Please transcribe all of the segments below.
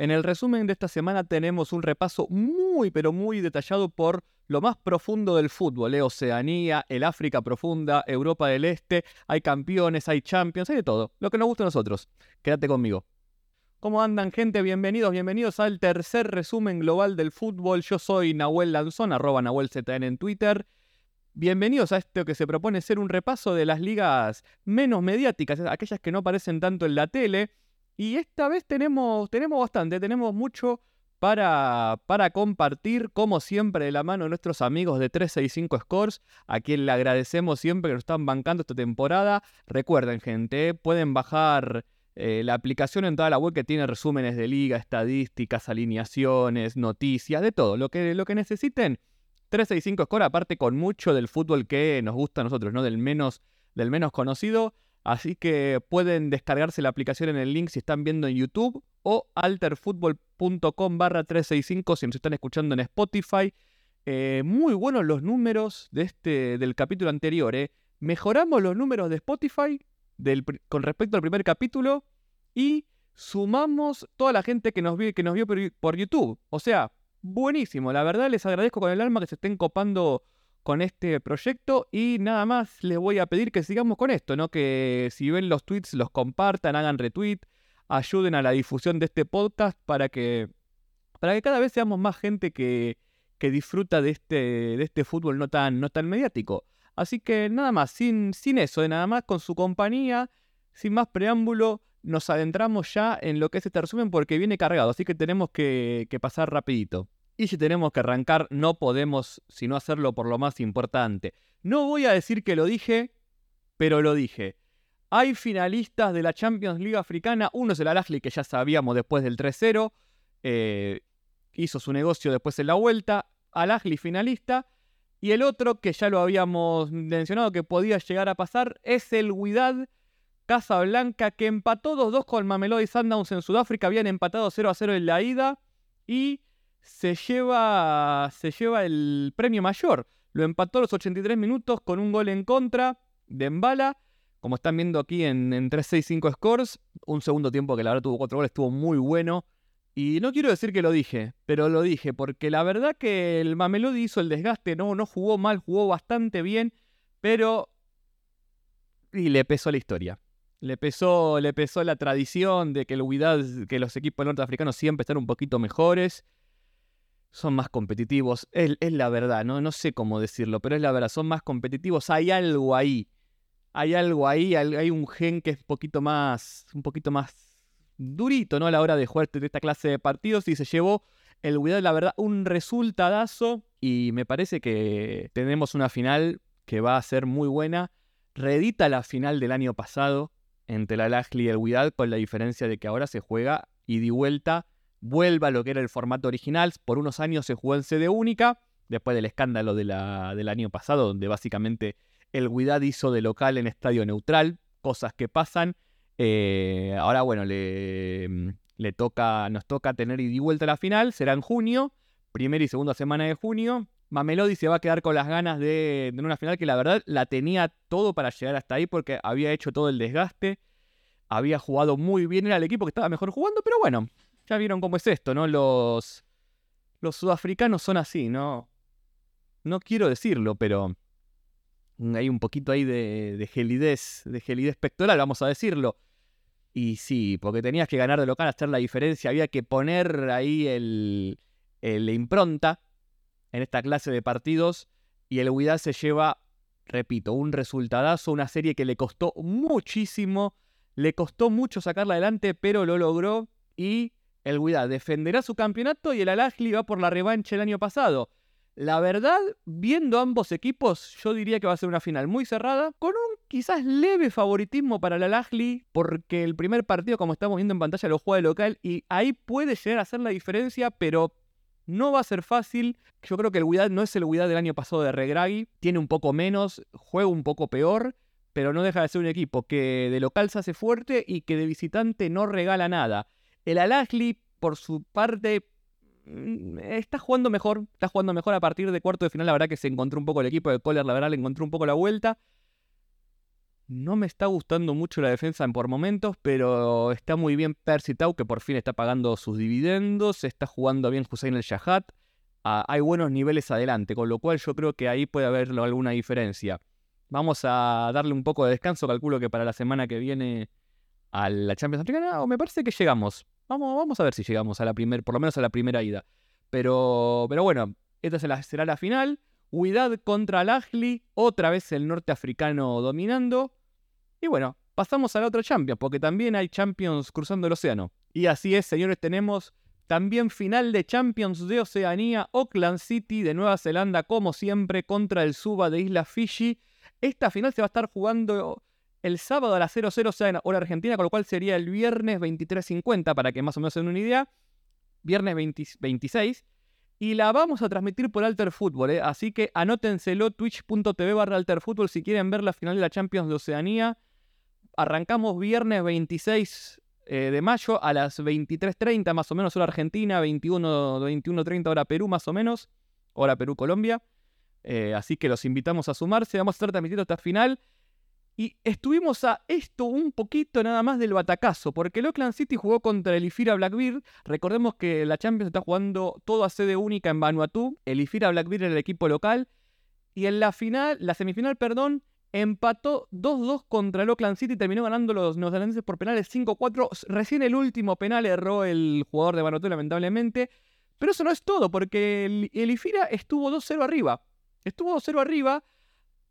En el resumen de esta semana tenemos un repaso muy pero muy detallado por lo más profundo del fútbol, ¿eh? Oceanía, el África profunda, Europa del Este, hay campeones, hay champions, hay de todo, lo que nos gusta a nosotros. Quédate conmigo. ¿Cómo andan gente? Bienvenidos, bienvenidos al tercer resumen global del fútbol. Yo soy Nahuel Lanzón, arroba NahuelZN en Twitter. Bienvenidos a esto que se propone ser un repaso de las ligas menos mediáticas, aquellas que no aparecen tanto en la tele. Y esta vez tenemos, tenemos bastante, tenemos mucho para, para compartir, como siempre, de la mano de nuestros amigos de 365 Scores, a quien le agradecemos siempre que nos están bancando esta temporada. Recuerden, gente, pueden bajar eh, la aplicación en toda la web que tiene resúmenes de liga, estadísticas, alineaciones, noticias, de todo. Lo que, lo que necesiten. 365 Score, aparte con mucho del fútbol que nos gusta a nosotros, ¿no? Del menos, del menos conocido. Así que pueden descargarse la aplicación en el link si están viendo en YouTube o alterfutbol.com barra 365 si nos están escuchando en Spotify. Eh, muy buenos los números de este, del capítulo anterior. ¿eh? Mejoramos los números de Spotify con respecto al primer capítulo y sumamos toda la gente que nos, vio, que nos vio por, YouTube. O sea, buenísimo. La verdad les agradezco con el alma que se estén copando con este proyecto y nada más les voy a pedir que sigamos con esto, ¿no? Que si ven los tweets los compartan, hagan retweet, ayuden a la difusión de este podcast para que, para que cada vez seamos más gente que, que disfruta de este, de este fútbol no tan, no tan mediático. Así que nada más, sin, sin eso, de nada más con su compañía, sin más preámbulo, nos adentramos ya en lo que es este resumen porque viene cargado, así que tenemos que, que pasar rapidito. Y si tenemos que arrancar, no podemos sino hacerlo por lo más importante. No voy a decir que lo dije, pero lo dije. Hay finalistas de la Champions League africana. Uno es el al que ya sabíamos después del 3-0. Eh, hizo su negocio después en la vuelta. Al-Ahly finalista. Y el otro, que ya lo habíamos mencionado que podía llegar a pasar, es el Huidad Casablanca, que empató 2-2 con Mamelodi Sundowns en Sudáfrica. Habían empatado 0-0 en la ida y se lleva, se lleva el premio mayor. Lo empató a los 83 minutos con un gol en contra de Mbala. Como están viendo aquí en, en 3-6-5 scores, un segundo tiempo que la verdad tuvo cuatro goles, estuvo muy bueno. Y no quiero decir que lo dije, pero lo dije, porque la verdad que el Mamelodi hizo el desgaste, no, no jugó mal, jugó bastante bien, pero... Y le pesó la historia. Le pesó, le pesó la tradición de que, el que los equipos norteafricanos siempre están un poquito mejores. Son más competitivos. Es, es la verdad, ¿no? no sé cómo decirlo, pero es la verdad. Son más competitivos. Hay algo ahí. Hay algo ahí. Hay un gen que es un poquito más. Un poquito más durito, ¿no? A la hora de jugar esta clase de partidos y se llevó el Wydad, la verdad, un resultadazo y me parece que tenemos una final que va a ser muy buena. Reedita la final del año pasado entre la Lajli y el Wydad con la diferencia de que ahora se juega y de vuelta vuelva a lo que era el formato original. Por unos años se jugó en sede única, después del escándalo del año pasado, donde básicamente el Wydad hizo de local en estadio neutral, cosas que pasan. Eh, ahora, bueno, le, le, toca, nos toca tener y vuelta a la final. Será en junio, primera y segunda semana de junio. Mamelodi se va a quedar con las ganas de, de una final que la verdad la tenía todo para llegar hasta ahí porque había hecho todo el desgaste. Había jugado muy bien, era el equipo que estaba mejor jugando, pero bueno, ya vieron cómo es esto, ¿no? Los, los sudafricanos son así, ¿no? No quiero decirlo, pero hay un poquito ahí de, de gelidez, de gelidez pectoral, vamos a decirlo. Y sí, porque tenías que ganar de local, hacer la diferencia, había que poner ahí el, la impronta en esta clase de partidos y el Huidad se lleva, repito, un resultadazo, una serie que le costó muchísimo, le costó mucho sacarla adelante, pero lo logró y el Huidad defenderá su campeonato y el al va por la revancha el año pasado. La verdad, viendo ambos equipos, yo diría que va a ser una final muy cerrada, con un quizás leve favoritismo para la Lajli, porque el primer partido, como estamos viendo en pantalla, lo juega de local y ahí puede llegar a hacer la diferencia, pero no va a ser fácil. Yo creo que el Widad no es el Widad del año pasado de Regragui, tiene un poco menos, juega un poco peor, pero no deja de ser un equipo que de local se hace fuerte y que de visitante no regala nada. El Al-Ahly, por su parte, Mm, está jugando mejor, está jugando mejor a partir de cuarto de final, la verdad que se encontró un poco el equipo de Kohler, la verdad le encontró un poco la vuelta. No me está gustando mucho la defensa por momentos, pero está muy bien Percy Tau, que por fin está pagando sus dividendos, está jugando bien Hussein el Shahad. Ah, hay buenos niveles adelante, con lo cual yo creo que ahí puede haber alguna diferencia. Vamos a darle un poco de descanso, calculo que para la semana que viene a la Champions Africana, o me parece que llegamos. Vamos, vamos a ver si llegamos a la primera, por lo menos a la primera ida. Pero, pero bueno, esta será la final. Huidad contra al otra vez el norteafricano dominando. Y bueno, pasamos a la otra Champions, porque también hay Champions cruzando el océano. Y así es, señores, tenemos también final de Champions de Oceanía, Auckland City de Nueva Zelanda, como siempre, contra el Suba de Isla Fiji. Esta final se va a estar jugando el sábado a las 00 o sea, hora argentina, con lo cual sería el viernes 23.50, para que más o menos se den una idea. Viernes 26. Y la vamos a transmitir por Alter Fútbol, ¿eh? así que anótenselo twitch.tv barra Alter Fútbol si quieren ver la final de la Champions de Oceanía. Arrancamos viernes 26 eh, de mayo a las 23.30 más o menos hora Argentina, 21, 21.30 hora Perú más o menos, hora Perú-Colombia. Eh, así que los invitamos a sumarse, vamos a estar transmitiendo esta final. Y estuvimos a esto un poquito nada más del batacazo, porque el Oakland City jugó contra el Ifira Blackbeard. Recordemos que la Champions está jugando todo a sede única en Vanuatu. El Ifira Blackbeard era el equipo local. Y en la final, la semifinal, perdón, empató 2-2 contra el Oakland City terminó ganando los neozelandeses por penales 5-4. Recién el último penal erró el jugador de Vanuatu, lamentablemente. Pero eso no es todo, porque el, el Ifira estuvo 2-0 arriba. Estuvo 2-0 arriba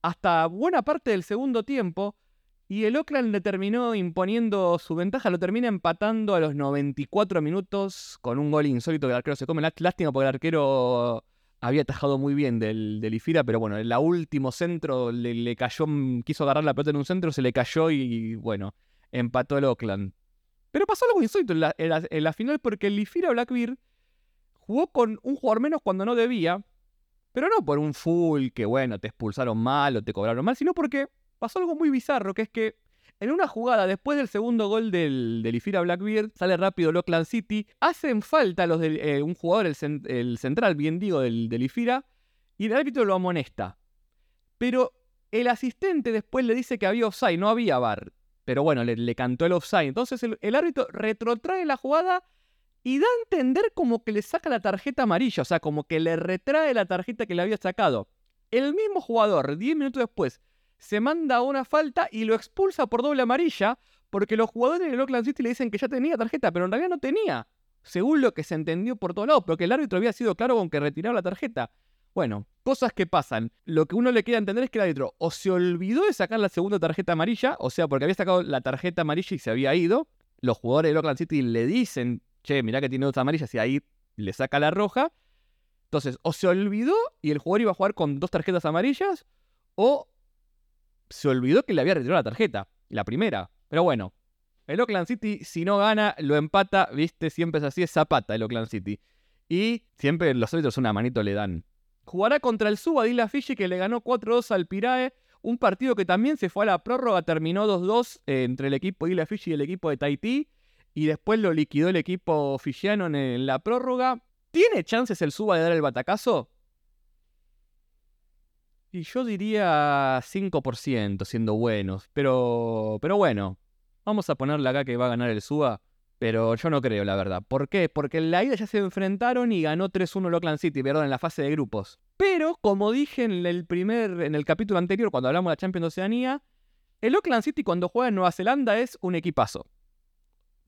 hasta buena parte del segundo tiempo. Y el Oakland le terminó imponiendo su ventaja, lo termina empatando a los 94 minutos con un gol insólito que el arquero se come. Lástima porque el arquero había atajado muy bien del, del Ifira, pero bueno, en la último centro le, cayó, mm, quiso agarrar la pelota en un centro, se le cayó y, bueno, empató el Oakland. Pero pasó algo insólito en la, en la final porque el Ifira Blackbeard jugó con un jugador menos cuando no debía, pero no por un full que, bueno, te expulsaron mal o te cobraron mal, sino porque pasó algo muy bizarro, que es que en una jugada, después del segundo gol del, del Ifira Blackbeard, sale rápido Lockland City, hacen falta los del, eh, un jugador, el, central, bien digo, del, del Ifira, y el árbitro lo amonesta. Pero el asistente después le dice que había offside, no había bar. Pero bueno, le, cantó el offside. Entonces el, el árbitro retrotrae la jugada y da a entender como que le saca la tarjeta amarilla, o sea, como que le retrae la tarjeta que le había sacado. El mismo jugador, 10 minutos después, se manda una falta y lo expulsa por doble amarilla porque los jugadores del Oakland City le dicen que ya tenía tarjeta, pero en realidad no tenía. Según lo que se entendió por todos lados, porque el árbitro había sido claro con que retiraba la tarjeta. Bueno, cosas que pasan. Lo que uno le queda entender es que el árbitro o se olvidó de sacar la segunda tarjeta amarilla, o sea, porque había sacado la tarjeta amarilla y se había ido. Los jugadores del Oakland City le dicen che, mirá que tiene dos amarillas y ahí le saca la roja. Entonces, o se olvidó y el jugador iba a jugar con dos tarjetas amarillas, o se olvidó que le había retirado la tarjeta, la primera. Pero bueno, el Oakland City, si no gana, lo empata, viste, siempre es así, es zapata el Oakland City. Y siempre los árbitros una manito le dan. Jugará contra el Suba de Isla Fiji que le ganó 4-2 al Pirae. Un partido que también se fue a la prórroga, terminó 2-2 eh, entre el equipo de Isla Fiji y el equipo de Tahití y después lo liquidó el equipo fijiano en, la prórroga. ¿Tiene chances el Suba de dar el batacazo? Y yo diría 5% siendo buenos. Pero, pero bueno, vamos a ponerle acá que va a ganar el Suba. Pero yo no creo, la verdad. ¿Por qué? Porque en la ida ya se enfrentaron y ganó 3-1 el Oakland City, perdón, en la fase de grupos. Pero, como dije en el primer, en el capítulo anterior, cuando hablamos de la Champions de Oceanía, el Oakland City cuando juega en Nueva Zelanda es un equipazo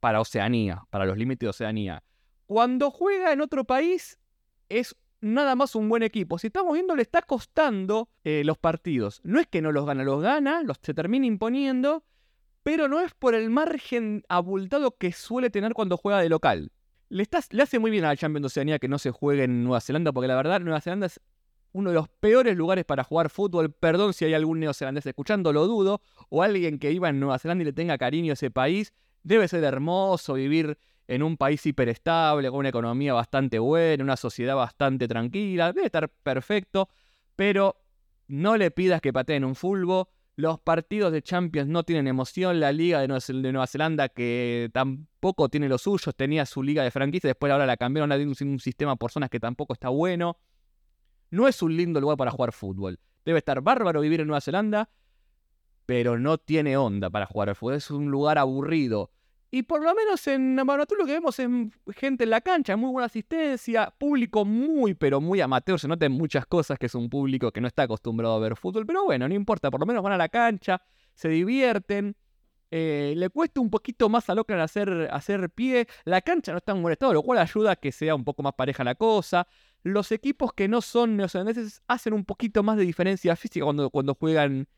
para Oceanía, para los límites de Oceanía. Cuando juega en otro país es nada más un buen equipo. Si estamos viendo, le está costando eh, los partidos. No es que no los gana, los gana, los se termina imponiendo, pero no es por el margen abultado que suele tener cuando juega de local. Le, le hace muy bien a la Champions de Oceanía que no se juegue en Nueva Zelanda, porque la verdad Nueva Zelanda es uno de los peores lugares para jugar fútbol. Perdón si hay algún neozelandés escuchando, lo dudo, o alguien que iba en Nueva Zelanda y le tenga cariño a ese país. Debe ser hermoso vivir en un país hiperestable, con una economía bastante buena, una sociedad bastante tranquila. Debe estar perfecto, pero no le pidas que pateen un fulbo. Los partidos de Champions no tienen emoción. La liga de Nueva Zelanda, que tampoco tiene los suyos, tenía su liga de franquicia, después ahora la cambiaron a un sistema por zonas que tampoco está bueno. No es un lindo lugar para jugar fútbol. Debe estar bárbaro vivir en Nueva Zelanda, pero no tiene onda para jugar al fútbol. Es un lugar aburrido. Y por lo menos en Vanuatu lo que vemos es gente en la cancha, muy buena asistencia, público muy, pero muy amateur. Se notan muchas cosas que es un público que no está acostumbrado a ver fútbol, pero bueno, no importa, por lo menos van a la cancha, se divierten. Eh, le cuesta un poquito más a Oakland hacer, hacer pie. La cancha no está en buen estado, lo cual ayuda a que sea un poco más pareja la cosa. Los equipos que no son neozelandeses hacen un poquito más de diferencia física cuando, cuando juegan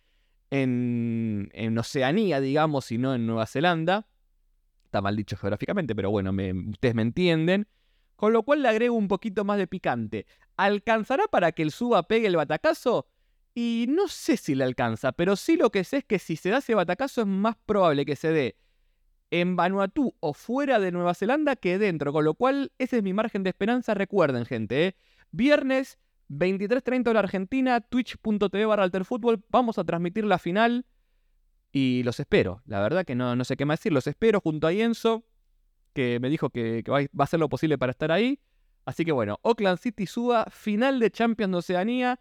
en, en Oceanía, digamos, y no en Nueva Zelanda. Está mal dicho geográficamente, pero bueno, ustedes me entienden. Con lo cual le agrego un poquito más de picante. ¿Alcanzará para que el suba pegue el batacazo? Y no sé si le alcanza, pero sí lo que sé es que si se da ese batacazo es más probable que se dé en Vanuatu o fuera de Nueva Zelanda que dentro. Con lo cual, ese es mi margen de esperanza. Recuerden, gente, ¿eh? viernes 23.30 hora Argentina, twitch.tv barra alterfútbol. Vamos a transmitir la final. Y los espero, la verdad que no, no sé qué más decir, los espero junto a Enzo, que me dijo que, va, a hacer lo posible para estar ahí. Así que bueno, Oakland City suba, final de Champions de Oceanía.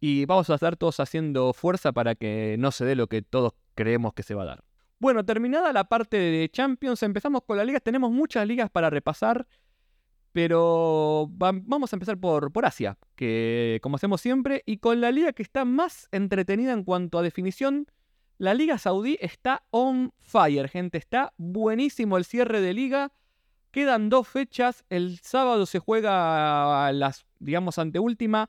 Y vamos a estar todos haciendo fuerza para que no se dé lo que todos creemos que se va a dar. Bueno, terminada la parte de Champions, empezamos con la liga. Tenemos muchas ligas para repasar, pero vamos a empezar por, por Asia, que como hacemos siempre, y con la liga que está más entretenida en cuanto a definición, la Liga Saudí está on fire, gente. Está buenísimo el cierre de liga. Quedan dos fechas. El sábado se juega las, digamos, anteúltima.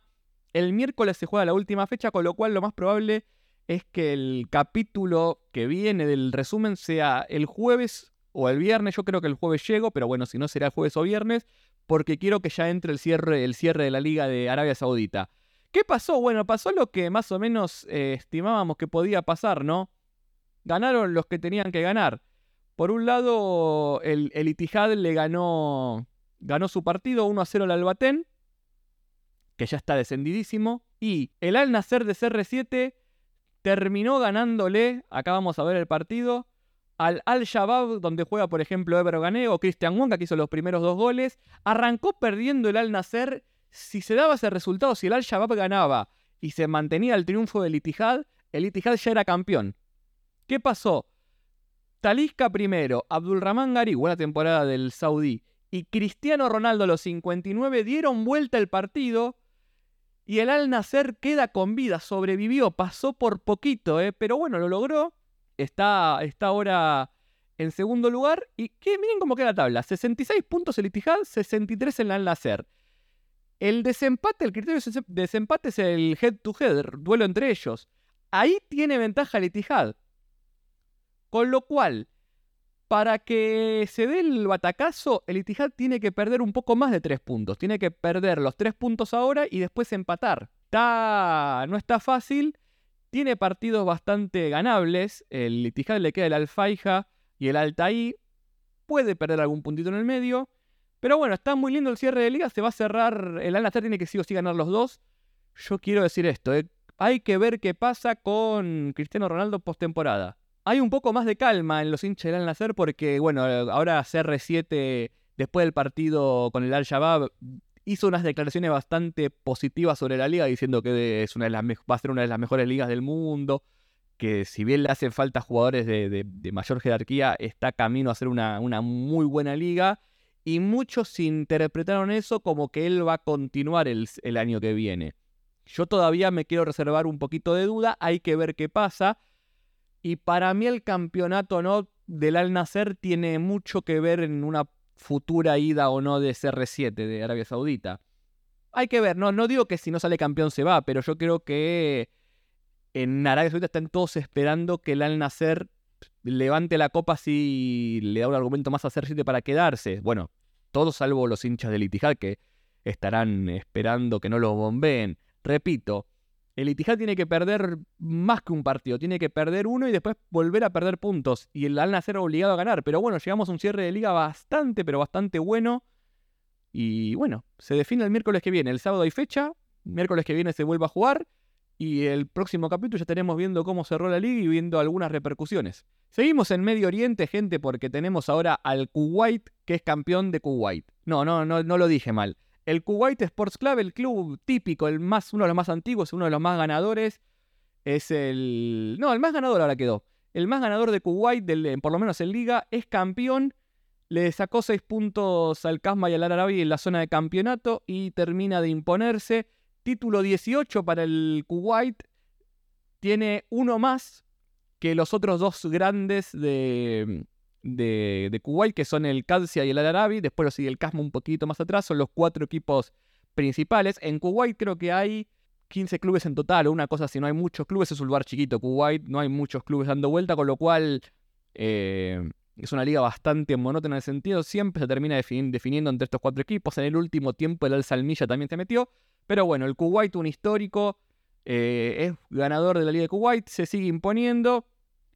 El miércoles se juega la última fecha, con lo cual lo más probable es que el capítulo que viene del resumen sea el jueves o el viernes. Yo creo que el jueves llego, pero bueno, si no será el jueves o viernes, porque quiero que ya entre el cierre, el cierre de la Liga de Arabia Saudita. ¿Qué pasó? Bueno, pasó lo que más o menos eh, estimábamos que podía pasar, ¿no? Ganaron los que tenían que ganar. Por un lado, el, Itihad le ganó, ganó su partido 1 a 0 al Albatén, que ya está descendidísimo. Y el Al Nacer de CR7 terminó ganándole, acá vamos a ver el partido, al Al Shabab, donde juega, por ejemplo, Ebro Ganeo, Cristian Wonga, que hizo los primeros dos goles. Arrancó perdiendo el Al Nacer si se daba ese resultado, si el Al-Shabaab ganaba y se mantenía el triunfo del Itihad, el Itihad ya era campeón. ¿Qué pasó? Talisca primero, Abdulrahman Gari, buena temporada del Saudí, y Cristiano Ronaldo, los 59, dieron vuelta el partido y el Al Nasser queda con vida, sobrevivió, pasó por poquito, ¿eh? pero bueno, lo logró. Está, está ahora en segundo lugar y que miren cómo queda la tabla: 66 puntos el Itihad, 63 en el Al Nasser. El desempate, el criterio de desempate es el head-to-head, duelo entre ellos. Ahí tiene ventaja el Etihad. Con lo cual, para que se dé el batacazo, el Etihad tiene que perder un poco más de tres puntos. Tiene que perder los tres puntos ahora y después empatar. Está, no está fácil. Tiene partidos bastante ganables. El Etihad le queda el Alfaija y el Altaí. Puede perder algún puntito en el medio. Pero bueno, está muy lindo el cierre de liga. Se va a cerrar. El Al tiene que sí o sí ganar los dos. Yo quiero decir esto. Eh. Hay que ver qué pasa con Cristiano Ronaldo postemporada. Hay un poco más de calma en los hinchas del Al Nacer porque, bueno, ahora CR7, después del partido con el Al Shabaab, hizo unas declaraciones bastante positivas sobre la liga, diciendo que es una de las va a ser una de las mejores ligas del mundo. Que si bien le hacen falta jugadores de, mayor jerarquía, está camino a ser una, muy buena liga y muchos interpretaron eso como que él va a continuar el, año que viene. Yo todavía me quiero reservar un poquito de duda, hay que ver qué pasa. Y para mí el campeonato no del Al Nacer tiene mucho que ver en una futura ida o no de CR7 de Arabia Saudita. Hay que ver, no, no digo que si no sale campeón se va, pero yo creo que en Arabia Saudita están todos esperando que el Al Nacer levante la copa si le da un argumento más a CR7 para quedarse. Bueno, todos salvo los hinchas del Itihad que estarán esperando que no lo bombeen. Repito, el Itihad tiene que perder más que un partido, tiene que perder uno y después volver a perder puntos. Y el Al Nacer obligado a ganar. Pero bueno, llegamos a un cierre de liga bastante, pero bastante bueno. Y bueno, se define el miércoles que viene. El sábado hay fecha, miércoles que viene se vuelve a jugar. Y el próximo capítulo ya estaremos viendo cómo cerró la liga y viendo algunas repercusiones. Seguimos en Medio Oriente, gente, porque tenemos ahora al Kuwait, que es campeón de Kuwait. No, no, no, no lo dije mal. El Kuwait Sports Club, el club típico, el más, uno de los más antiguos, uno de los más ganadores. es el... No, el más ganador ahora quedó. El más ganador de Kuwait, del, por lo menos en liga, es campeón. Le sacó 6 puntos al Casma y al Arabi en la zona de campeonato y termina de imponerse. Título 18 para el Kuwait. Tiene uno más que los otros dos grandes de, de, Kuwait, que son el Qadsia y el Al Arabi. Después lo sigue el Casma un poquito más atrás. Son los cuatro equipos principales. En Kuwait creo que hay 15 clubes en total o una cosa si no hay muchos clubes. Es un lugar chiquito, Kuwait, no hay muchos clubes dando vuelta, con lo cual eh, es una liga bastante monótona en el sentido. Siempre se termina definiendo entre estos cuatro equipos. En el último tiempo el Al Salmilla también se metió. Pero bueno, el Kuwait, un histórico, eh, es ganador de la Liga de Kuwait, se sigue imponiendo.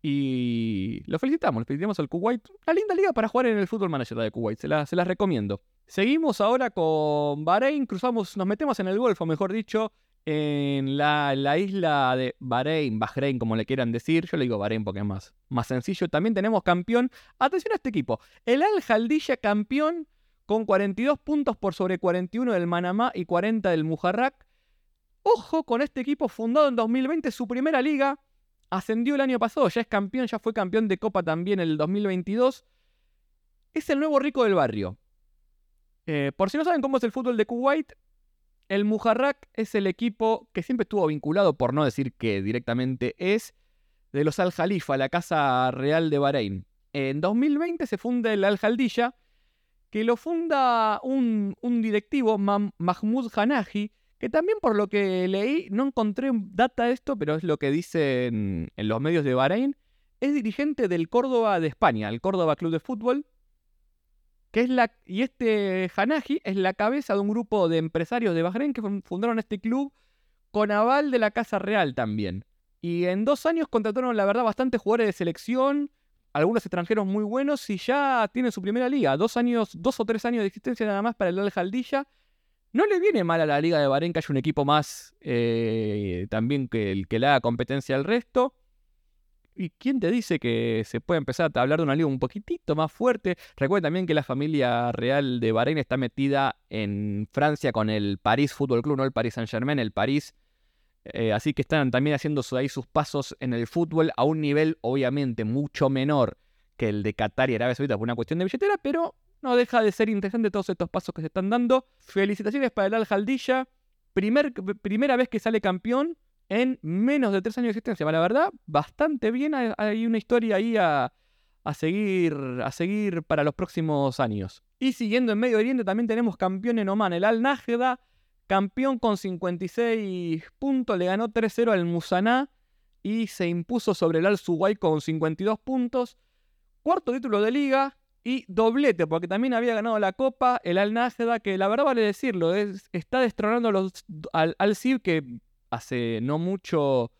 Y lo felicitamos, le felicitamos al Kuwait. Una linda liga para jugar en el Fútbol Manager de Kuwait, se, la, se las recomiendo. Seguimos ahora con Bahrein, cruzamos, nos metemos en el Golfo, mejor dicho, en la, isla de Bahrein, Bahrein, como le quieran decir. Yo le digo Bahrein porque es más, más sencillo. También tenemos campeón. Atención a este equipo. El Al Jaldilla campeón con 42 puntos por sobre 41 del Manamá y 40 del Mujarrak. Ojo con este equipo fundado en 2020, su primera liga ascendió el año pasado, ya es campeón, ya fue campeón de Copa también en el 2022. Es el nuevo rico del barrio. Eh, por si no saben cómo es el fútbol de Kuwait, el Mujarrak es el equipo que siempre estuvo vinculado, por no decir que directamente es, de los Al Jalifa, la Casa Real de Bahrein. En 2020 se funda el Al Jaldilla, que lo funda un, directivo, Mahmoud Hanaji, que también por lo que leí, no encontré data de esto, pero es lo que dicen en los medios de Bahrein, es dirigente del Córdoba de España, el Córdoba Club de Fútbol, que es la, y este Hanaji es la cabeza de un grupo de empresarios de Bahrein que fundaron este club con aval de la Casa Real también. Y en dos años contrataron, la verdad, bastantes jugadores de selección, algunos extranjeros muy buenos, y ya tienen su primera liga. Dos años, dos o tres años de existencia nada más para el Al Jaldilla no le viene mal a la Liga de Bahrein que haya un equipo más eh, también que el que le haga competencia al resto. ¿Y quién te dice que se puede empezar a hablar de una liga un poquitito más fuerte? Recuerda también que la familia real de Bahrein está metida en Francia con el París Fútbol Club, no el Paris Saint Germain, el París. Eh, así que están también haciendo ahí sus pasos en el fútbol a un nivel obviamente mucho menor que el de Qatar y Arabia Saudita por una cuestión de billetera, pero no deja de ser interesante todos estos pasos que se están dando. Felicitaciones para el Al Jaldilla. primera vez que sale campeón en menos de tres años de existencia. La verdad, bastante bien. Hay una historia ahí a, seguir, a seguir para los próximos años. Y siguiendo en Medio Oriente también tenemos campeón en Oman, el Al Najda, campeón con 56 puntos, le ganó 3-0 al Musaná y se impuso sobre el Al Suway con 52 puntos. Cuarto título de liga, y doblete, porque también había ganado la Copa el Al Naseda, que la verdad vale decirlo, es, está destronando los, al, al que hace no mucho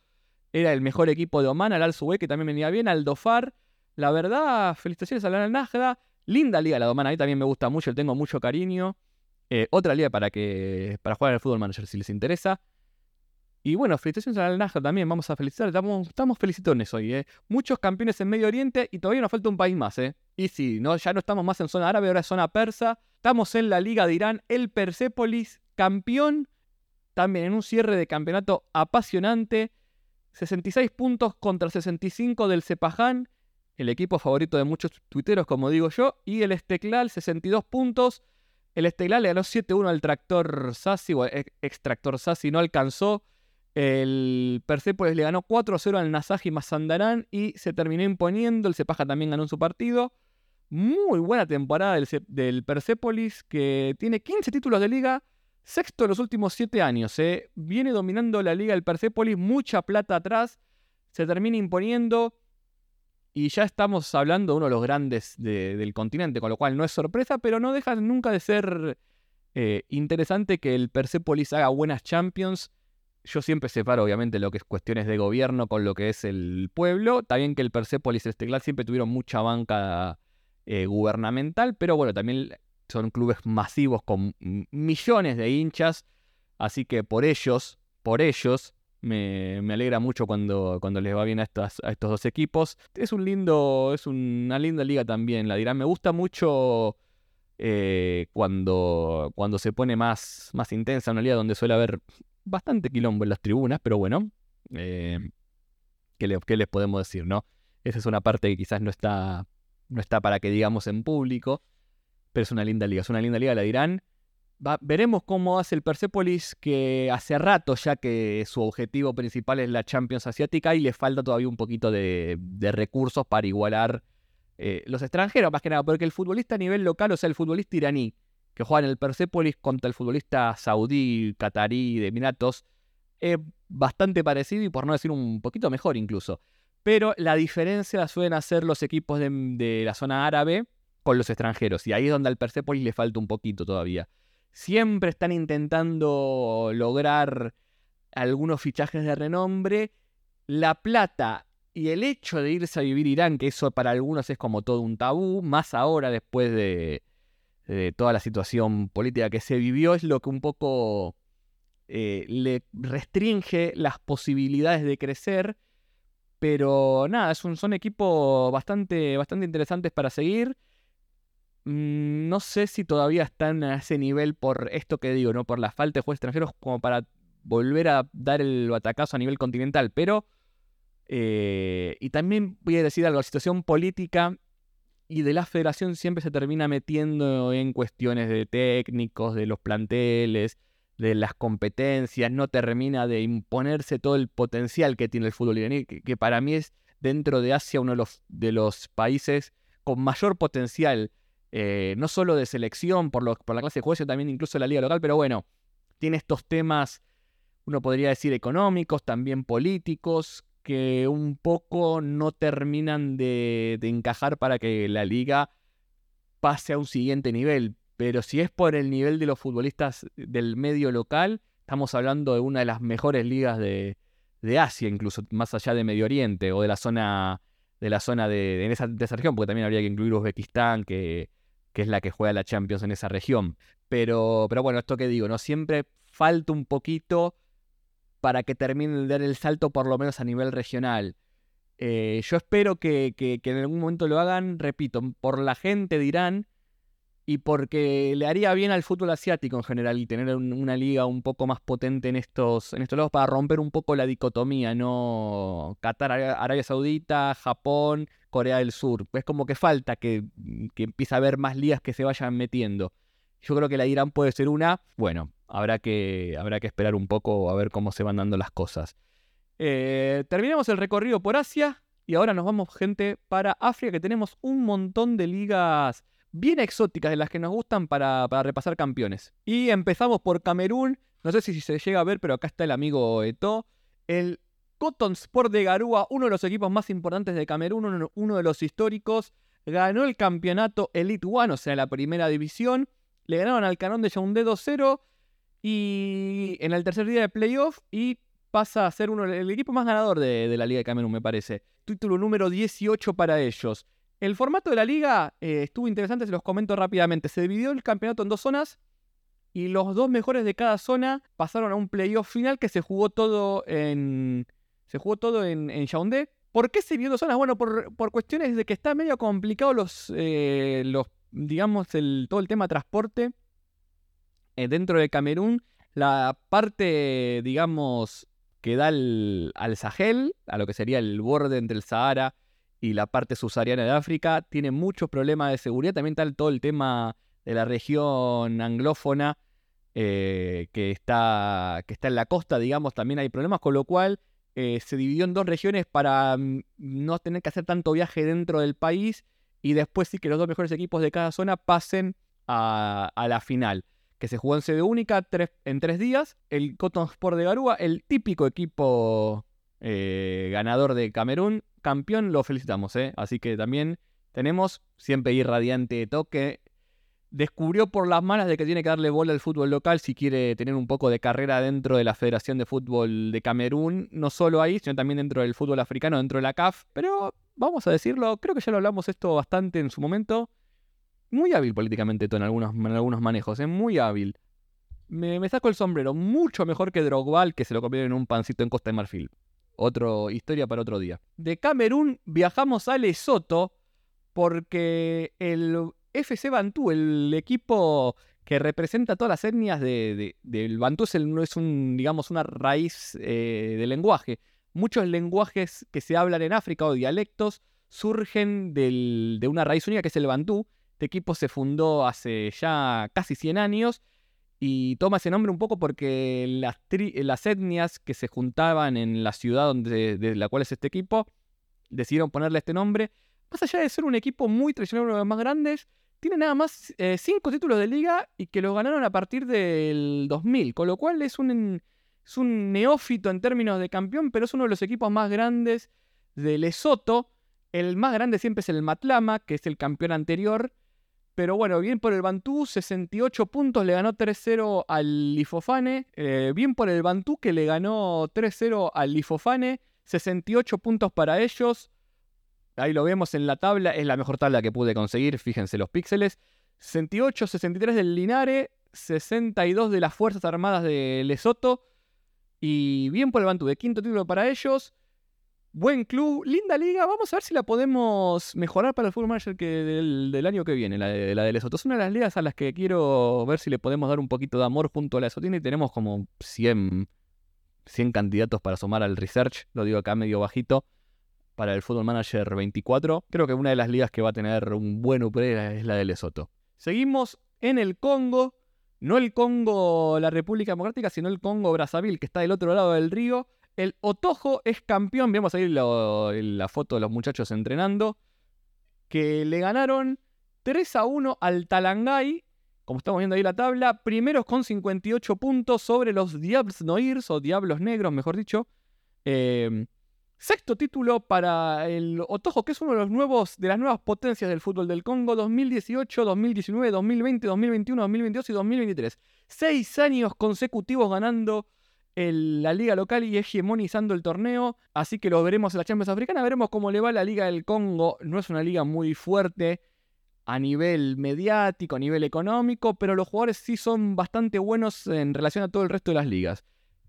era el mejor equipo de Oman, al Al que también venía bien, al Dofar. La verdad, felicitaciones al Al Naseda. Linda liga la de Oman, a mí también me gusta mucho, tengo mucho cariño. Eh, otra liga para, que, para jugar al fútbol manager si les interesa. Y bueno, felicitaciones al Naja también, vamos a felicitar, estamos, estamos felicitones hoy, ¿eh? Muchos campeones en Medio Oriente y todavía nos falta un país más, ¿eh? Y sí, no, ya no estamos más en zona árabe, ahora es zona persa. Estamos en la Liga de Irán, el Persépolis, campeón, también en un cierre de campeonato apasionante. 66 puntos contra 65 del Cepaján, el equipo favorito de muchos tuiteros, como digo yo. Y el Esteclal, 62 puntos. El Esteclal le ganó 7-1 al Tractor Sassi, o Extractor Sassi, no alcanzó. El Persepolis le ganó 4-0 al Nasaji Mazandarán y se terminó imponiendo. El Cepaja también ganó su partido. Muy buena temporada del, Persepolis, que tiene 15 títulos de liga, sexto en los últimos 7 años. ¿eh? Viene dominando la liga del Persepolis, mucha plata atrás, se termina imponiendo. Y ya estamos hablando de uno de los grandes del continente, con lo cual no es sorpresa, pero no deja nunca de ser eh, interesante que el Persepolis haga buenas Champions yo siempre separo, obviamente, lo que es cuestiones de gobierno con lo que es el pueblo. Está bien que el Persepolis y el Esteghlal siempre tuvieron mucha banca eh, gubernamental, pero bueno, también son clubes masivos con millones de hinchas. Así que por ellos, por ellos, me, alegra mucho cuando, cuando les va bien a, estas, a estos dos equipos. Es un lindo, es una linda liga también, la dirán. Me gusta mucho eh, cuando, cuando se pone más, más intensa una liga donde suele haber bastante quilombo en las tribunas, pero bueno, eh, ¿qué, les podemos decir, no? Esa es una parte que quizás no está, no está para que digamos en público, pero es una linda liga, es una linda liga, la dirán. veremos cómo hace el Persepolis, que hace rato ya que su objetivo principal es la Champions Asiática y le falta todavía un poquito de, recursos para igualar eh, los extranjeros, más que nada, porque el futbolista a nivel local, o sea, el futbolista iraní, que juega en el Persepolis contra el futbolista saudí, catarí, de Emiratos, es bastante parecido y por no decir un poquito mejor incluso. Pero la diferencia la suelen hacer los equipos de, la zona árabe con los extranjeros. Y ahí es donde al Persepolis le falta un poquito todavía. Siempre están intentando lograr algunos fichajes de renombre. La plata y el hecho de irse a vivir Irán, que eso para algunos es como todo un tabú, más ahora después de, de toda la situación política que se vivió, es lo que un poco eh, le restringe las posibilidades de crecer. Pero nada, es un, son equipos bastante, bastante interesantes para seguir. Mm, no sé si todavía están a ese nivel por esto que digo, ¿no? Por la falta de jueces extranjeros como para volver a dar el batacazo a nivel continental. Pero. Eh, y también voy a decir algo, la situación política y de la federación siempre se termina metiendo en cuestiones de técnicos, de los planteles, de las competencias, no termina de imponerse todo el potencial que tiene el fútbol iraní, que, para mí es dentro de Asia uno de los, de los países con mayor potencial, eh, no solo de selección por, por la clase de juego, sino también incluso la liga local, pero bueno, tiene estos temas, uno podría decir económicos, también políticos, que un poco no terminan de, encajar para que la liga pase a un siguiente nivel. Pero si es por el nivel de los futbolistas del medio local, estamos hablando de una de las mejores ligas de, Asia, incluso más allá de Medio Oriente o de la zona de la zona de, esa, región, porque también habría que incluir Uzbekistán, que, que, es la que juega la Champions en esa región. Pero, pero bueno, esto que digo, ¿no? Siempre falta un poquito para que terminen de dar el salto por lo menos a nivel regional. Eh, yo espero que, en algún momento lo hagan, repito, por la gente dirán y porque le haría bien al fútbol asiático en general y tener una liga un poco más potente en estos, en estos lados para romper un poco la dicotomía, ¿no? Qatar, Arabia Saudita, Japón, Corea del Sur. Es como que falta que, que empiece a haber más ligas que se vayan metiendo. Yo creo que la Irán puede ser una. Bueno, habrá que, habrá que esperar un poco a ver cómo se van dando las cosas. Eh, terminamos el recorrido por Asia y ahora nos vamos, gente, para África, que tenemos un montón de ligas bien exóticas de las que nos gustan para, repasar campeones. Y empezamos por Camerún. No sé si se llega a ver, pero acá está el amigo Eto. El Cotton Sport de Garúa, uno de los equipos más importantes de Camerún, uno, de los históricos. Ganó el campeonato Elite One, o sea, la primera división. Le ganaron al Canón de Yaoundé 2-0 y en el tercer día de playoff y pasa a ser uno el equipo más ganador de, la Liga de Camerún, me parece. Título número 18 para ellos. El formato de la liga eh, estuvo interesante, se los comento rápidamente. Se dividió el campeonato en dos zonas y los dos mejores de cada zona pasaron a un playoff final que se jugó todo en se jugó todo en, Yaoundé. ¿Por qué se dividió en dos zonas? Bueno, por, por, cuestiones de que está medio complicado los, eh, los digamos, el, todo el tema transporte eh, dentro de Camerún, la parte, digamos, que da al, Sahel, a lo que sería el borde entre el Sahara y la parte subsahariana de África, tiene muchos problemas de seguridad. También está todo el tema de la región anglófona eh, que, está, que está en la costa, digamos, también hay problemas, con lo cual eh, se dividió en dos regiones para mm, no tener que hacer tanto viaje dentro del país y después sí que los dos mejores equipos de cada zona pasen a la final que se jugó en sede única en tres días. El Cotton Sport de Garúa, el típico equipo eh, ganador de Camerún, campeón, lo felicitamos. ¿eh? Así que también tenemos siempre irradiante toque. Descubrió por las malas de que tiene que darle bola al fútbol local si quiere tener un poco de carrera dentro de la Federación de Fútbol de Camerún. No solo ahí, sino también dentro del fútbol africano, dentro de la CAF. Pero vamos a decirlo, creo que ya lo hablamos esto bastante en su momento muy hábil políticamente en algunos, algunos manejos, es muy hábil. Me, saco el sombrero, mucho mejor que Drogba, que se lo comieron en un pancito en Costa de Marfil. Otra historia para otro día. De Camerún viajamos a Lesoto porque el FC Bantú, el equipo que representa todas las etnias de, del Bantú, es, un, digamos, una raíz eh, de lenguaje. muchos lenguajes que se hablan en África o dialectos surgen de una raíz única que es el bantú. Este equipo se fundó hace ya casi 100 años y toma ese nombre un poco porque las, etnias que se juntaban en la ciudad donde, de la cual es este equipo decidieron ponerle este nombre. Más allá de ser un equipo muy tradicional, uno de los más grandes, tiene nada más eh, cinco títulos de liga y que los ganaron a partir del 2000, con lo cual es un, es un neófito en términos de campeón, pero es uno de los equipos más grandes de Lesoto. El más grande siempre es el Matlama, que es el campeón anterior. Pero bueno, bien por el Bantú, 68 puntos, le ganó 3-0 al Lifofane. Eh, bien por el Bantú, que le ganó 3-0 al Lifofane. 68 puntos para ellos. Ahí lo vemos en la tabla, es la mejor tabla que pude conseguir, fíjense los píxeles. 68, 63 del Linare, 62 de las Fuerzas Armadas de Lesoto. Y bien por el Bantú, de quinto título para ellos. Buen club, linda liga. Vamos a ver si la podemos mejorar para el Fútbol Manager que del, año que viene, la de, la de Lesoto. Es una de las ligas a las que quiero ver si le podemos dar un poquito de amor junto a la Lesotina. Y tenemos como 100, 100 candidatos para sumar al research. Lo digo acá medio bajito para el Football Manager 24. Creo que una de las ligas que va a tener un buen upgrade es la de Lesoto. Seguimos en el Congo. No el Congo, la República Democrática, sino el Congo Brazzaville, que está del otro lado del río. El Otojo es campeón. Vemos ahí la foto de los muchachos entrenando. Que le ganaron 3 a 1 al Talangay. Como estamos viendo ahí la tabla. Primeros con 58 puntos sobre los Diablos Noirs, o Diablos Negros, mejor dicho. Eh, Sexto título para el Otojo, que es uno de los nuevos, de las nuevas potencias del fútbol del Congo, 2018, 2019, 2020, 2021, 2022 y 2023. Seis años consecutivos ganando la liga local y hegemonizando el torneo, así que lo veremos en la Champions Africana, veremos cómo le va la liga del Congo, no es una liga muy fuerte a nivel mediático, a nivel económico, pero los jugadores sí son bastante buenos en relación a todo el resto de las ligas.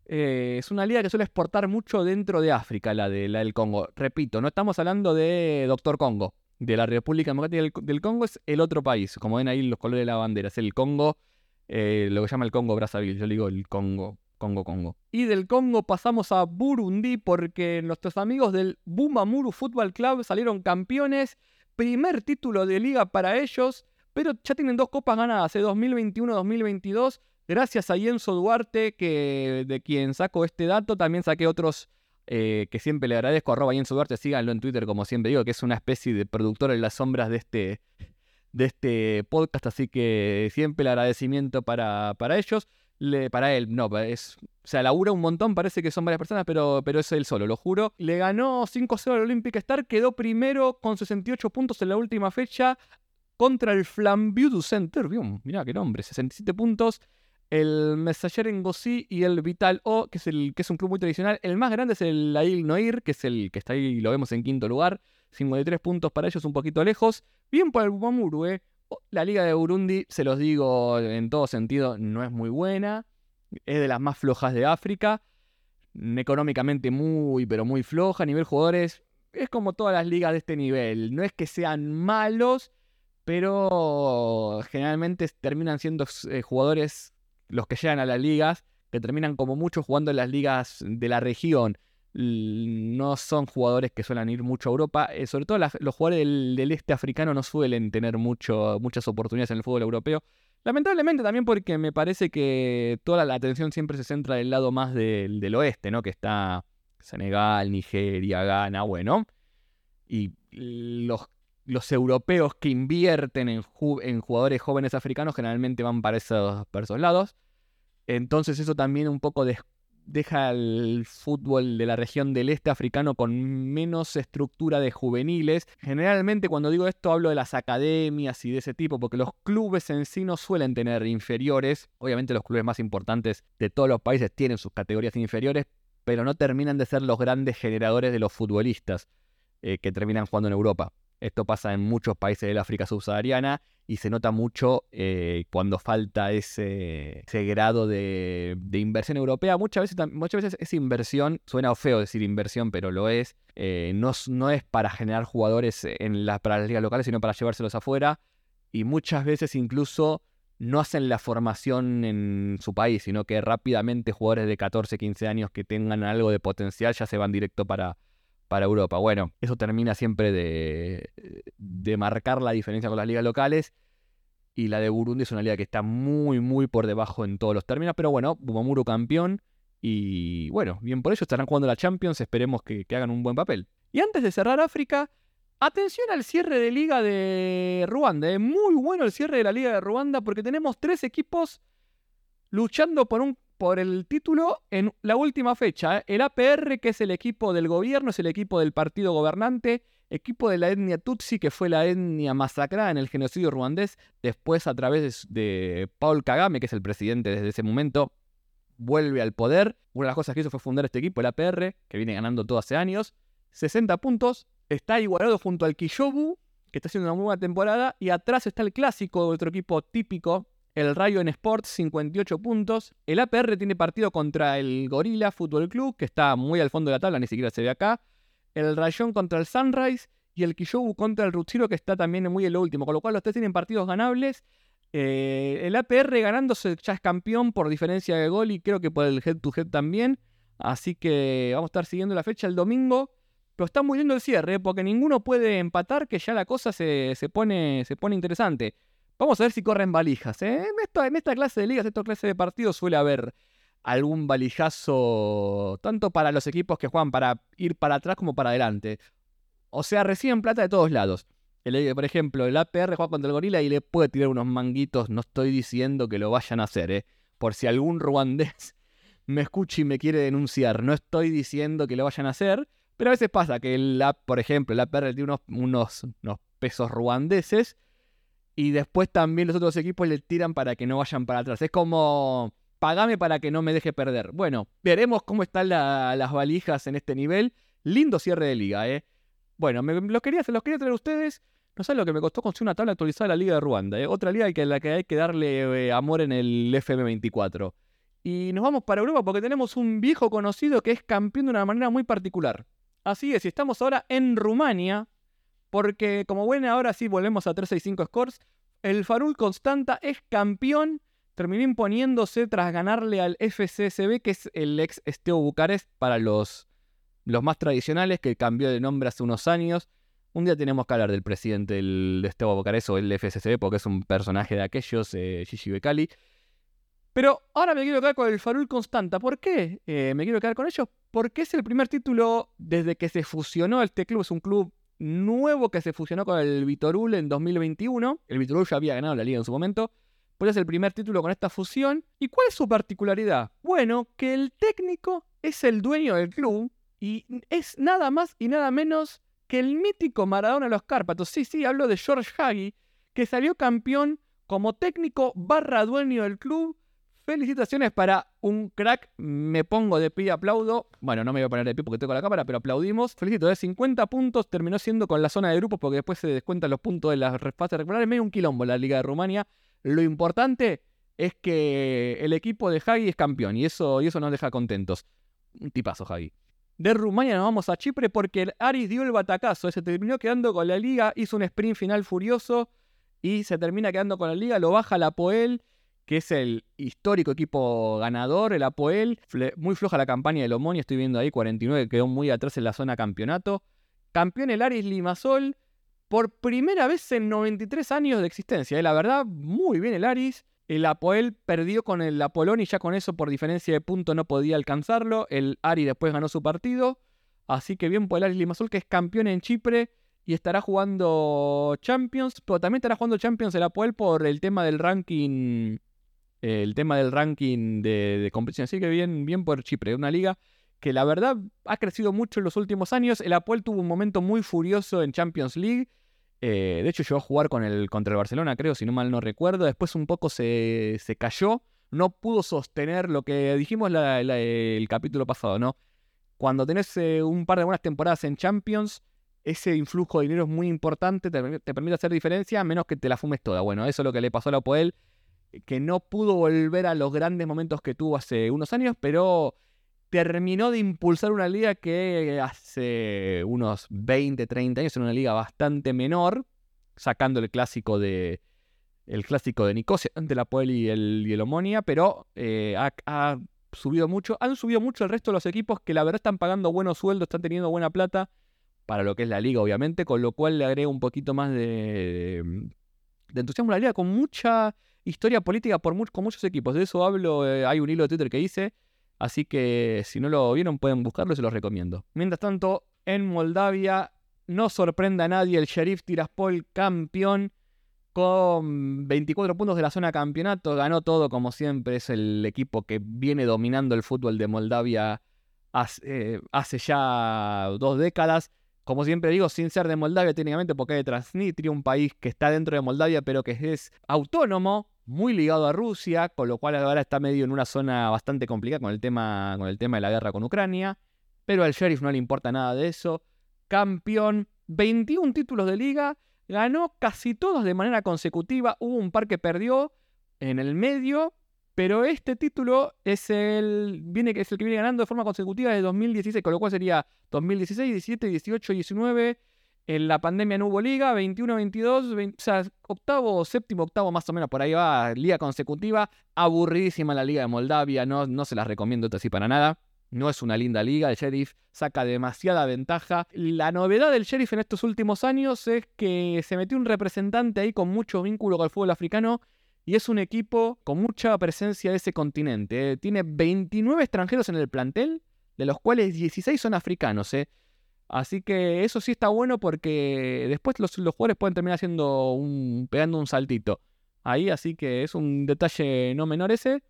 Eh, es una liga que suele exportar mucho dentro de África, la, de, la del Congo. Repito, no estamos hablando de Doctor Congo, de la República Democrática del, Congo, es el otro país. Como ven ahí los colores de la bandera, es el Congo, eh, lo que llama el Congo Brazzaville. Yo digo el Congo, Congo, Congo. Y del Congo pasamos a Burundi porque nuestros amigos del Bumamuru Football Club salieron campeones. Primer título de liga para ellos, pero ya tienen dos copas ganadas, 2021-2022 Gracias a Yenso Duarte, que, de quien saco este dato, también saqué otros eh, que siempre le agradezco. Arroba Yenso Duarte, síganlo en Twitter, como siempre digo, que es una especie de productor en las sombras de este, de este podcast, así que siempre el agradecimiento para, para ellos. Para él, no, es, o sea, labura un montón, parece que son varias personas, pero, pero es él solo, lo juro. Le ganó 5-0 al Olympic Star, quedó primero con 68 puntos en la última fecha contra el Flambeau du Center. Mirá qué nombre, 67 puntos el Messager Ngozi y el Vital O, que es, el, que es un club muy tradicional. El más grande es el Ail Noir, que es el que está ahí, lo vemos en quinto lugar. 53 puntos para ellos, un poquito lejos. Bien por el Bumamuru, eh. La liga de Burundi, se los digo en todo sentido, no es muy buena. Es de las más flojas de África. Económicamente muy, pero muy floja. A nivel jugadores, es como todas las ligas de este nivel. No es que sean malos, pero generalmente terminan siendo eh, jugadores los que llegan a las ligas, que terminan como muchos jugando en las ligas de la región, no son jugadores que suelen ir mucho a Europa. Eh, sobre todo los jugadores del, este africano no suelen tener mucho, muchas oportunidades en el fútbol europeo. Lamentablemente también porque me parece que toda la atención siempre se centra del lado más del, oeste, ¿no? Que está Senegal, Nigeria, Ghana, bueno. Y los los europeos que invierten en, jugadores jóvenes africanos generalmente van para esos, lados. Entonces eso también un poco deja el fútbol de la región del este africano con menos estructura de juveniles. Generalmente cuando digo esto hablo de las academias y de ese tipo, porque los clubes en sí no suelen tener inferiores. Obviamente los clubes más importantes de todos los países tienen sus categorías inferiores, pero no terminan de ser los grandes generadores de los futbolistas eh, que terminan jugando en Europa. Esto pasa en muchos países del África subsahariana y se nota mucho eh, cuando falta ese, grado de, inversión europea. Muchas veces, muchas veces esa inversión, suena feo decir inversión, pero lo es, eh, no, no, es para generar jugadores en para las ligas locales, sino para llevárselos afuera. Y muchas veces incluso no hacen la formación en su país, sino que rápidamente jugadores de 14, 15 años que tengan algo de potencial ya se van directo para, para Europa. Bueno, eso termina siempre de, marcar la diferencia con las ligas locales. Y la de Burundi es una liga que está muy, muy por debajo en todos los términos. Pero bueno, Bumamuro campeón. Y bueno, bien por ello estarán jugando la Champions. Esperemos que, que hagan un buen papel. Y antes de cerrar África, Atención al cierre de liga de Ruanda. Es muy bueno el cierre de la liga de Ruanda porque tenemos tres equipos luchando por, un, por el título en la última fecha. ¿eh? El APR, que es el equipo del gobierno, es el equipo del partido gobernante. Equipo de la etnia Tutsi, que fue la etnia masacrada en el genocidio ruandés. Después, a través de Paul Kagame, que es el presidente desde ese momento, vuelve al poder. Una de las cosas que hizo fue fundar este equipo, el APR, que viene ganando todo hace años. 60 puntos, está igualado junto al Kishobu, que está haciendo una muy buena temporada, y atrás está el clásico otro equipo típico, el Rayo en Sports, 58 puntos. El APR tiene partido contra el Gorila Fútbol Club, que está muy al fondo de la tabla, ni siquiera se ve acá. El Rayón contra el Sunrise y el Kishobu contra el Rutsiro, que está también muy en lo último. Con lo cual los tres tienen partidos ganables. Eh, el APR ganándose ya es campeón por diferencia de gol y creo que por el head to head también. Así que vamos a estar siguiendo la fecha el domingo. Pero está muy lindo el cierre, porque ninguno puede empatar, que ya la cosa se, pone, se pone interesante. Vamos a ver si corren valijas. ¿eh? En, esta, en esta clase de ligas, en esta clase de partidos, suele haber algún valijazo, tanto para los equipos que juegan para ir para atrás como para adelante. O sea, reciben plata de todos lados. El, por ejemplo, el APR juega contra el gorila y le puede tirar unos manguitos. No estoy diciendo que lo vayan a hacer, ¿eh? Por si algún ruandés me escucha y me quiere denunciar. No estoy diciendo que lo vayan a hacer. Pero a veces pasa que el por ejemplo, el app tiene unos, unos, unos pesos ruandeses y después también los otros equipos le tiran para que no vayan para atrás. Es como, pagame para que no me deje perder. Bueno, veremos cómo están las valijas en este nivel. Lindo cierre de liga, ¿eh? Bueno, me, los, quería, los quería traer a ustedes. No sé lo que me costó conseguir una tabla actualizada de la Liga de Ruanda. ¿eh? Otra liga que la que hay que darle eh, amor en el FM24. Y nos vamos para Europa porque tenemos un viejo conocido que es campeón de una manera muy particular. Así es, y estamos ahora en Rumania, porque como ven, ahora sí volvemos a 365 scores. El Farul Constanta es campeón, terminó imponiéndose tras ganarle al FCSB, que es el ex Esteo Bucarest para los, los más tradicionales, que cambió de nombre hace unos años. Un día tenemos que hablar del presidente del Esteo Bucarest o el FCSB, porque es un personaje de aquellos, eh, Gigi Becali. Pero ahora me quiero quedar con el Farul Constanta. ¿Por qué eh, me quiero quedar con ellos? Porque es el primer título desde que se fusionó este club. Es un club nuevo que se fusionó con el Vitorul en 2021. El Vitorul ya había ganado la liga en su momento. Pues es el primer título con esta fusión. ¿Y cuál es su particularidad? Bueno, que el técnico es el dueño del club y es nada más y nada menos que el mítico Maradona de los Cárpatos. Sí, sí, hablo de George Hagi, que salió campeón como técnico barra dueño del club Felicitaciones para un crack. Me pongo de pie, aplaudo. Bueno, no me voy a poner de pie porque tengo la cámara, pero aplaudimos. Felicito, de 50 puntos terminó siendo con la zona de grupos porque después se descuentan los puntos de las fases regulares. Medio un quilombo la Liga de Rumania. Lo importante es que el equipo de Hagi es campeón y eso, y eso nos deja contentos. Un tipazo, Hagi. De Rumania nos vamos a Chipre porque el Aris dio el batacazo. Se terminó quedando con la liga, hizo un sprint final furioso y se termina quedando con la liga. Lo baja la Poel que es el histórico equipo ganador, el Apoel. Muy floja la campaña del Omonia, estoy viendo ahí, 49, quedó muy atrás en la zona campeonato. Campeón el Aris Limasol por primera vez en 93 años de existencia. ¿eh? La verdad, muy bien el Aris. El Apoel perdió con el Apolón y ya con eso por diferencia de punto no podía alcanzarlo. El Aris después ganó su partido. Así que bien por el Aris Limasol que es campeón en Chipre y estará jugando Champions, pero también estará jugando Champions el Apoel por el tema del ranking el tema del ranking de, competición. Así que bien, bien por Chipre, una liga que la verdad ha crecido mucho en los últimos años. El Apoel tuvo un momento muy furioso en Champions League. Eh, de hecho, llegó a jugar con contra el Barcelona, creo, si no mal no recuerdo. Después un poco se, cayó. No pudo sostener lo que dijimos el capítulo pasado, ¿no? Cuando tenés eh, un par de buenas temporadas en Champions, ese influjo de dinero es muy importante, te, te, permite hacer diferencia, menos que te la fumes toda. Bueno, eso es lo que le pasó a Apoel que no pudo volver a los grandes momentos que tuvo hace unos años, pero terminó de impulsar una liga que hace unos 20, 30 años era una liga bastante menor, sacando el clásico de, el clásico de Nicosia ante la Poel y el, y pero eh, ha, subido mucho. Han subido mucho el resto de los equipos que la verdad están pagando buenos sueldos, están teniendo buena plata para lo que es la liga, obviamente, con lo cual le agrego un poquito más de, de entusiasmo a la liga, con mucha historia política por con muchos equipos. De eso hablo, eh, hay un hilo de Twitter que hice, así que si no lo vieron pueden buscarlo, se los recomiendo. Mientras tanto, en Moldavia, no sorprenda a nadie, el Sheriff Tiraspol campeón con 24 puntos de la zona campeonato, ganó todo como siempre, es el equipo que viene dominando el fútbol de Moldavia hace, eh, ya dos décadas. Como siempre digo, sin ser de Moldavia técnicamente, porque hay de Transnistria, un país que está dentro de Moldavia, pero que es autónomo, muy ligado a Rusia, con lo cual ahora está medio en una zona bastante complicada con el tema, con el tema de la guerra con Ucrania. Pero al Sheriff no le importa nada de eso. Campeón, 21 títulos de liga ganó casi todos de manera consecutiva. Hubo un par que perdió en el medio, pero este título es el, viene, es el que viene ganando de forma consecutiva desde 2016, con lo cual sería 2016, 17, 18, 19. En la pandemia no hubo liga, 21, 22, o sea, octavo, séptimo, octavo más o menos por ahí va, liga consecutiva. Aburridísima la liga de Moldavia, no, no se las recomiendo así para nada. No es una linda liga, el Sheriff saca demasiada ventaja. La novedad del Sheriff en estos últimos años es que se metió un representante ahí con mucho vínculo con el fútbol africano y es un equipo con mucha presencia de ese continente. ¿eh? Tiene 29 extranjeros en el plantel, de los cuales 16 son africanos. ¿eh? Así que eso sí está bueno porque después los, jugadores pueden terminar haciendo un, pegando un saltito. Ahí, así que es un detalle no menor ese.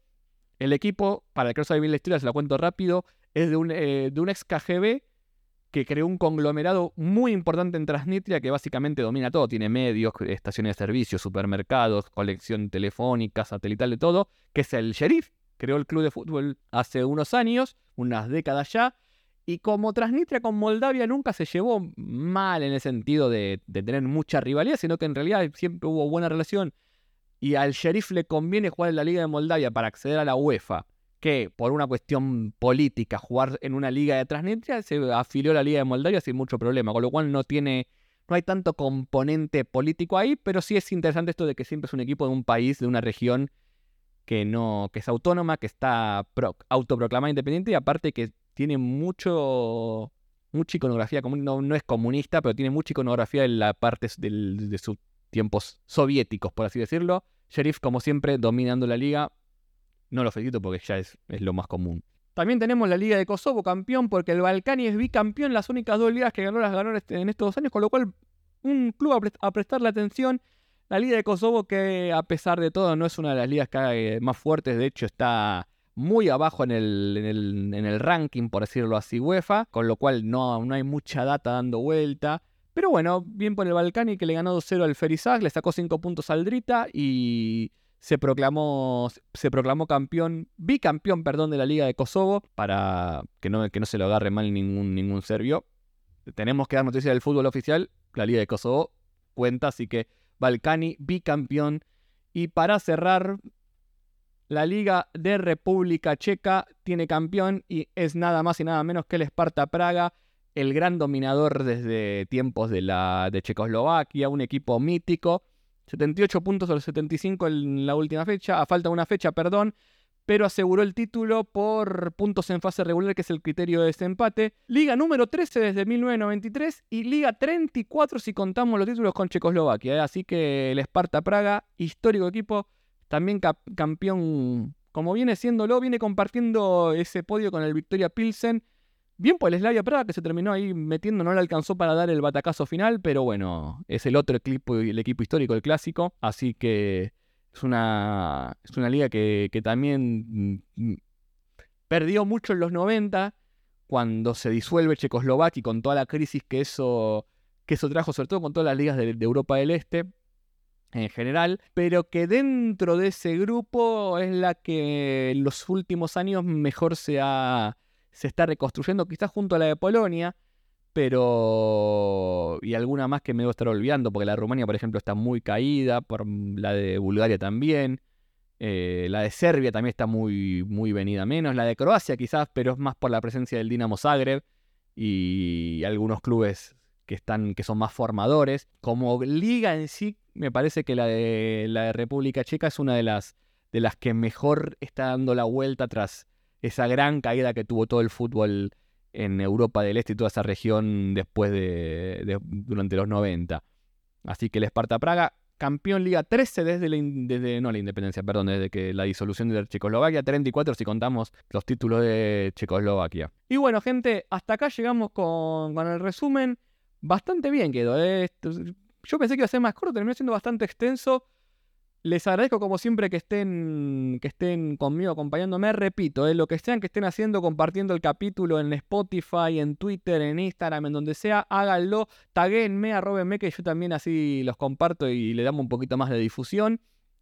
El equipo, para el que no sabe bien la historia, se la cuento rápido, es de un, eh, de un ex KGB que creó un conglomerado muy importante en Transnistria que básicamente domina todo. Tiene medios, estaciones de servicio, supermercados, colección telefónica, satelital de todo, que es el sheriff. Creó el club de fútbol hace unos años, unas décadas ya. Y como Transnistria con Moldavia nunca se llevó mal en el sentido de, tener mucha rivalidad, sino que en realidad siempre hubo buena relación y al sheriff le conviene jugar en la Liga de Moldavia para acceder a la UEFA, que por una cuestión política jugar en una liga de Transnistria, se afilió a la Liga de Moldavia sin mucho problema, con lo cual no tiene no hay tanto componente político ahí, pero sí es interesante esto de que siempre es un equipo de un país, de una región que no que es autónoma, que está autoproclamada independiente y aparte que tiene mucho mucha iconografía, no, no es comunista, pero tiene mucha iconografía en la parte de sus tiempos soviéticos, por así decirlo. Sheriff, como siempre, dominando la liga. No lo felicito porque ya es, es lo más común. También tenemos la Liga de Kosovo campeón porque el Balcani es bicampeón, las únicas dos ligas que ganó las ganó este, en estos dos años, con lo cual un club a, prestarle atención. La Liga de Kosovo que a pesar de todo no es una de las ligas que, más fuertes, de hecho está muy abajo en el, en el, ranking, por decirlo así, UEFA, con lo cual no, no hay mucha data dando vuelta. Pero bueno, bien por el Balcani que le ganó 2-0 al Ferizag, le sacó 5 puntos al Drita y se proclamó, se proclamó campeón, bicampeón, perdón, de la Liga de Kosovo, para que no, que no se lo agarre mal ningún, ningún serbio. Tenemos que dar noticia del fútbol oficial, la Liga de Kosovo cuenta, así que Balcani, bicampeón. Y para cerrar, la Liga de República Checa tiene campeón y es nada más y nada menos que el Sparta Praga el gran dominador desde tiempos de, la, de Checoslovaquia, un equipo mítico. 78 puntos los 75 en la última fecha, a falta de una fecha, perdón, pero aseguró el título por puntos en fase regular, que es el criterio de desempate. Liga número 13 desde 1993 y Liga 34 si contamos los títulos con Checoslovaquia. Así que el Sparta Praga, histórico equipo, también campeón como viene siéndolo, viene compartiendo ese podio con el Victoria Pilsen. Bien por el Slavia Praga que se terminó ahí metiendo, no le alcanzó para dar el batacazo final, pero bueno, es el otro equipo, el equipo histórico, el clásico, así que es una, es una liga que, también mm, perdió mucho en los 90, cuando se disuelve Checoslovaquia y con toda la crisis que eso, que eso trajo, sobre todo con todas las ligas de Europa del Este en general, pero que dentro de ese grupo es la que en los últimos años mejor se ha se está reconstruyendo, quizás junto a la de Polonia, pero. y alguna más que me debo estar olvidando, porque la de Rumania, por ejemplo, está muy caída, por la de Bulgaria también. Eh, la de Serbia también está muy, muy venida menos. La de Croacia quizás, pero es más por la presencia del Dinamo Zagreb y algunos clubes que, están, que son más formadores. Como liga en sí, me parece que la de, la República Checa es una de las, de las que mejor está dando la vuelta tras esa gran caída que tuvo todo el fútbol en Europa del Este y toda esa región después de, durante los 90. Así que el Esparta Praga, campeón Liga 13 desde la, desde, no la independencia, perdón, desde que la disolución de Checoslovaquia, 34 si contamos los títulos de Checoslovaquia. Y bueno, gente, hasta acá llegamos con, con el resumen. Bastante bien quedó. ¿eh? Yo pensé que iba a ser más corto, terminó siendo bastante extenso. Les agradezco como siempre que estén, que estén conmigo acompañándome. Repito, eh, lo que sean que estén haciendo, compartiendo el capítulo en Spotify, en Twitter, en Instagram, en donde sea, háganlo, taguenme, arrobenme, que yo también así los comparto y le damos un poquito más de difusión.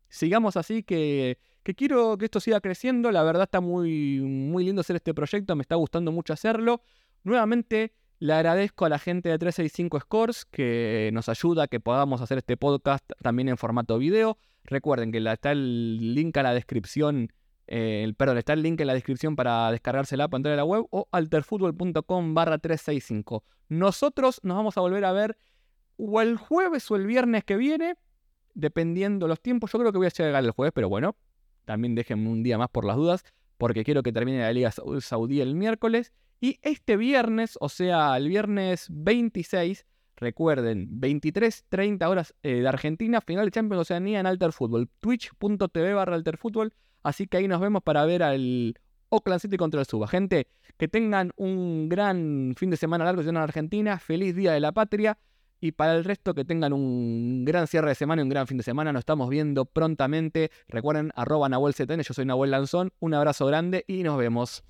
Sigamos así, que, que quiero que esto siga creciendo. La verdad está muy, muy lindo hacer este proyecto, me está gustando mucho hacerlo. Nuevamente, le agradezco a la gente de 365 Scores que nos ayuda a que podamos hacer este podcast también en formato video. Recuerden que está el link a la descripción, eh, perdón, está el link en la descripción para descargarse la pantalla de la web o alterfutbol.com barra 365. Nosotros nos vamos a volver a ver o el jueves o el viernes que viene, dependiendo los tiempos. Yo creo que voy a llegar el jueves, pero bueno, también déjenme un día más por las dudas, porque quiero que termine la Liga Saudí el miércoles. Y este viernes, o sea, el viernes 26, recuerden, 23.30 horas eh, de Argentina, final de Champions Oceanía en Alter Fútbol, twitch.tv barra Alter así que ahí nos vemos para ver al Oakland City contra el Suba. Gente, que tengan un gran fin de semana largo en Argentina, feliz Día de la Patria, y para el resto que tengan un gran cierre de semana y un gran fin de semana, nos estamos viendo prontamente. Recuerden, arroba Nahuel yo soy Nahuel Lanzón, un abrazo grande y nos vemos.